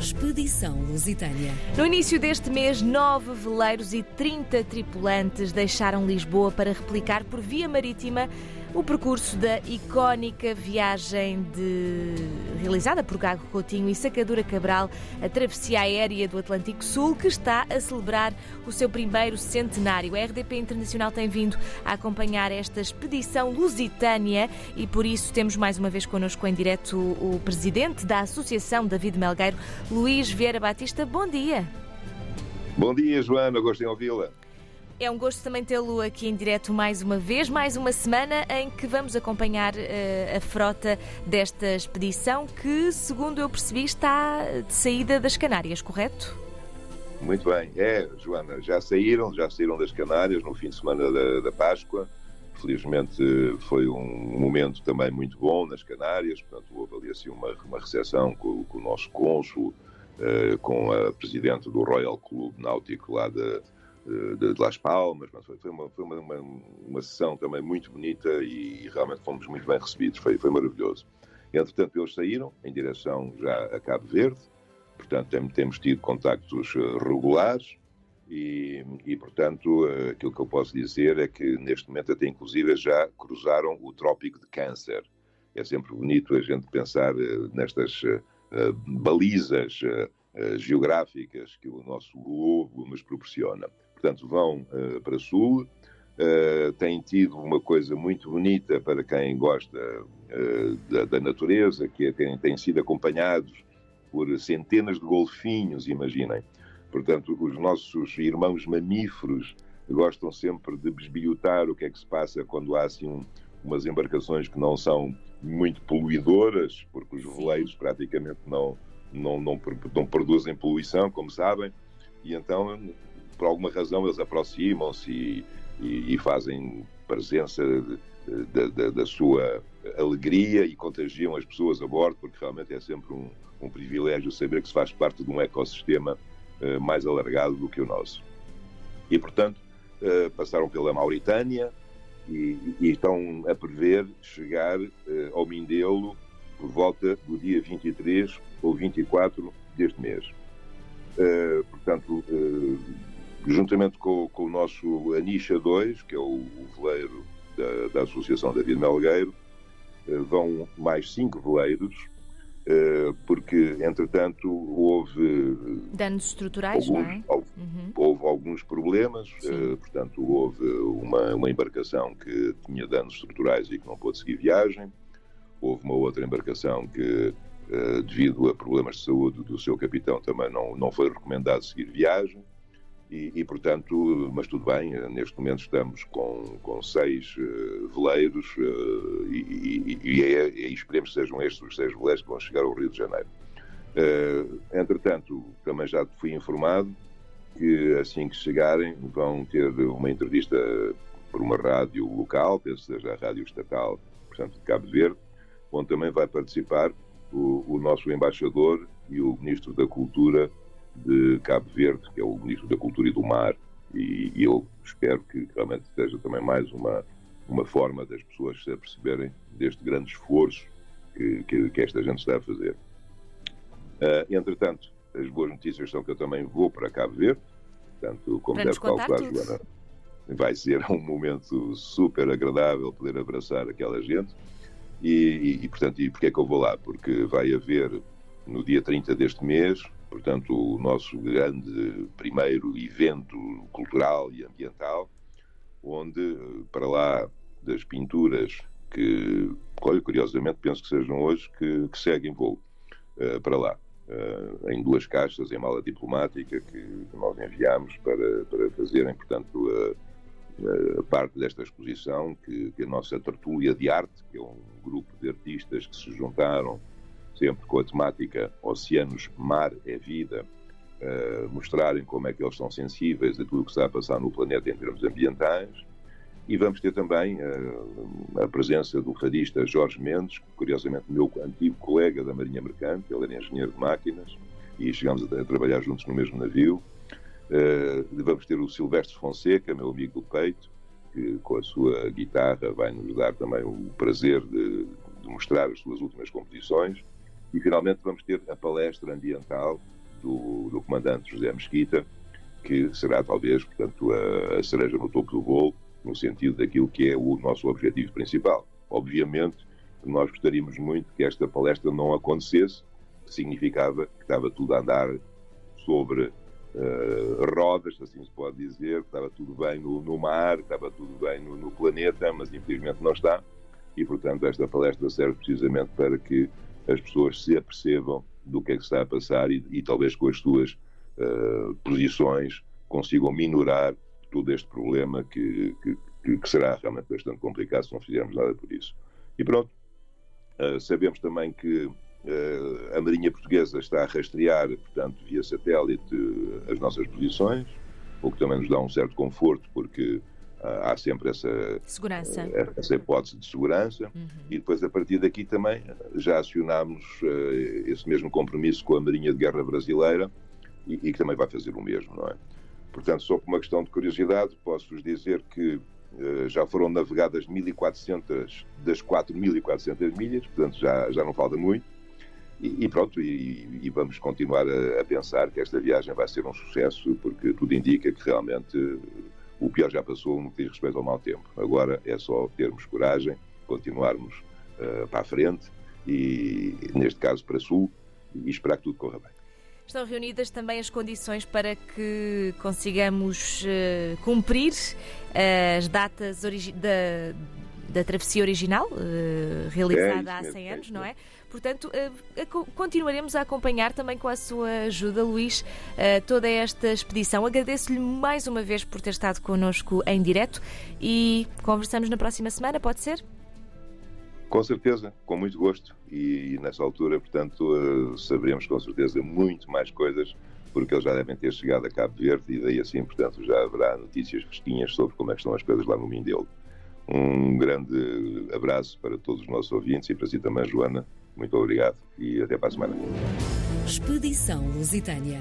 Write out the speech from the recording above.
Expedição Lusitânia. No início deste mês, nove veleiros e 30 tripulantes deixaram Lisboa para replicar por via marítima o percurso da icónica viagem de... realizada por Gago Coutinho e Sacadura Cabral, a travessia aérea do Atlântico Sul, que está a celebrar o seu primeiro centenário. A RDP Internacional tem vindo a acompanhar esta expedição lusitânia e por isso temos mais uma vez connosco em direto o presidente da Associação David Melgueiro, Luís Vieira Batista. Bom dia. Bom dia, Joana. Gostei de ouvi-la. É um gosto também tê-lo aqui em direto mais uma vez, mais uma semana em que vamos acompanhar uh, a frota desta expedição que, segundo eu percebi, está de saída das Canárias, correto? Muito bem. É, Joana, já saíram, já saíram das Canárias no fim de semana da, da Páscoa. Felizmente foi um momento também muito bom nas Canárias, portanto houve ali assim uma, uma recepção com, com o nosso cônsul, uh, com a presidente do Royal Club Náutico lá de de, de Las Palmas, mas foi, uma, foi uma, uma, uma, sessão também muito bonita e, realmente fomos muito bem recebidos, foi, foi maravilhoso. Entretanto, eles saíram em direção já a Cabo Verde, portanto, temos tido contactos eh, regulares e, e, portanto, eh, aquilo que eu posso dizer é que neste momento até inclusive já cruzaram o Trópico de Câncer. É sempre bonito a gente pensar eh, nestas balizas geográficas que o nosso globo nos proporciona portanto vão uh, para sul. Uh, têm tido uma coisa muito bonita para quem gosta uh, da, da, natureza, que é, têm, têm sido acompanhados por centenas de golfinhos, imaginem. Portanto, os nossos irmãos mamíferos gostam sempre de besbilhotar o que é que se passa quando há assim um, umas embarcações que não são muito poluidoras, porque os veleiros praticamente não, não, não, não produzem poluição, como sabem, e então por alguma razão eles aproximam-se e, e, e, fazem presença da sua alegria e contagiam as pessoas a bordo, porque realmente é sempre um, um privilégio saber que se faz parte de um ecossistema uh, mais alargado do que o nosso. E, portanto, uh, passaram pela Mauritânia e, e, estão a prever chegar uh, ao Mindelo por volta do dia 23 ou 24 deste mês. portanto, juntamente com, com, o nosso Anisha 2, que é o, o veleiro da, da, Associação David Melgueiro, eh, vão mais cinco veleiros, eh, porque, entretanto, houve... Danos estruturais, alguns, não é? Houve, uhum. houve alguns problemas, eh, portanto, houve uma, uma embarcação que tinha danos estruturais e que não pôde seguir viagem, houve uma outra embarcação que, devido a problemas de saúde do seu capitão, também não, não foi recomendado seguir viagem, e, e, portanto, mas tudo bem, neste momento estamos com, com seis uh, veleiros uh, e, e, e, é, e, esperemos que sejam estes os seis veleiros que vão chegar ao Rio de Janeiro. Uh, entretanto, também já fui informado que assim que chegarem vão ter uma entrevista por uma rádio local, penso que seja a Rádio Estatal, portanto, de Cabo Verde, onde também vai participar o, o nosso embaixador e o Ministro da Cultura de Cabo Verde, que é o Ministro da Cultura e do Mar, e, e eu espero que realmente seja também mais uma, uma forma das pessoas se aperceberem deste grande esforço que, que, que esta gente está a fazer. Uh, entretanto, as boas notícias são que eu também vou para Cabo Verde, portanto, como deve calcular, Joana, vai ser um momento super agradável poder abraçar aquela gente. E, e, e portanto, e porquê é que eu vou lá? Porque vai haver no dia 30 deste mês portanto, o nosso grande primeiro evento cultural e ambiental, onde, para lá das pinturas que, curiosamente, penso que sejam hoje, que, que seguem voo uh, para lá. Uh, em duas caixas, em mala diplomática, que nós enviamos para, para fazerem, portanto, a, a parte desta exposição, que, que a nossa tertúlia de arte, que é um grupo de artistas que se juntaram sempre com a temática Oceanos, Mar é Vida, uh, mostrarem como é que eles são sensíveis a tudo o que está a passar no planeta em termos ambientais. E vamos ter também uh, a presença do fadista Jorge Mendes, curiosamente, meu antigo colega da Marinha Mercante, ele era engenheiro de máquinas e chegámos a, a trabalhar juntos no mesmo navio. Uh, vamos ter o Silvestre Fonseca, meu amigo do peito, que com a sua guitarra vai nos dar também o prazer de, de mostrar as suas últimas composições E finalmente vamos ter a palestra ambiental do, do comandante José Mesquita, que será talvez, portanto, a, a cereja no topo do bolo, no sentido daquilo que é o nosso objetivo principal. Obviamente, nós gostaríamos muito que esta palestra não acontecesse, significava que estava tudo a andar sobre uh, rodas, assim se pode dizer, que estava tudo bem no, no mar, que estava tudo bem no, no, planeta, mas infelizmente não está. E, portanto, esta palestra serve precisamente para que as pessoas se apercebam do que é que está a passar e, e talvez com as suas uh, posições consigam minorar todo este problema que, que, que, será realmente bastante complicado se não fizermos nada por isso. E pronto, uh, sabemos também que uh, a Marinha Portuguesa está a rastrear, portanto, via satélite, as nossas posições, o que também nos dá um certo conforto, porque há sempre essa, segurança. essa hipótese de segurança. Uhum. E depois, a partir daqui, também já acionámos esse mesmo compromisso com a Marinha de Guerra Brasileira e, e que também vai fazer o mesmo, não é? Portanto, só por uma questão de curiosidade, posso-vos dizer que uh, já foram navegadas 1.400 das 4.400 milhas, portanto já, já não falta muito. E, e pronto, e, e, vamos continuar a, a, pensar que esta viagem vai ser um sucesso, porque tudo indica que realmente o pior já passou no que diz respeito ao mau tempo. Agora é só termos coragem, continuarmos uh, para a frente e, neste caso, para sul, e esperar que tudo corra bem. Estão reunidas também as condições para que consigamos uh, cumprir uh, as datas da, da travessia original, uh, realizada é há 100 anos, não é? Portanto, continuaremos a acompanhar também com a sua ajuda, Luís, toda esta expedição. Agradeço-lhe mais uma vez por ter estado connosco em direto e conversamos na próxima semana, pode ser? Com certeza, com muito gosto. E, nessa altura, portanto, uh, saberemos com certeza muito mais coisas, porque eles já devem ter chegado a Cabo Verde e daí assim, portanto, já haverá notícias fresquinhas sobre como é estão as coisas lá no Mindelo. Um grande abraço para todos os nossos ouvintes e para si também, Joana. Muito obrigado e até para a semana. Expedição Lusitânia.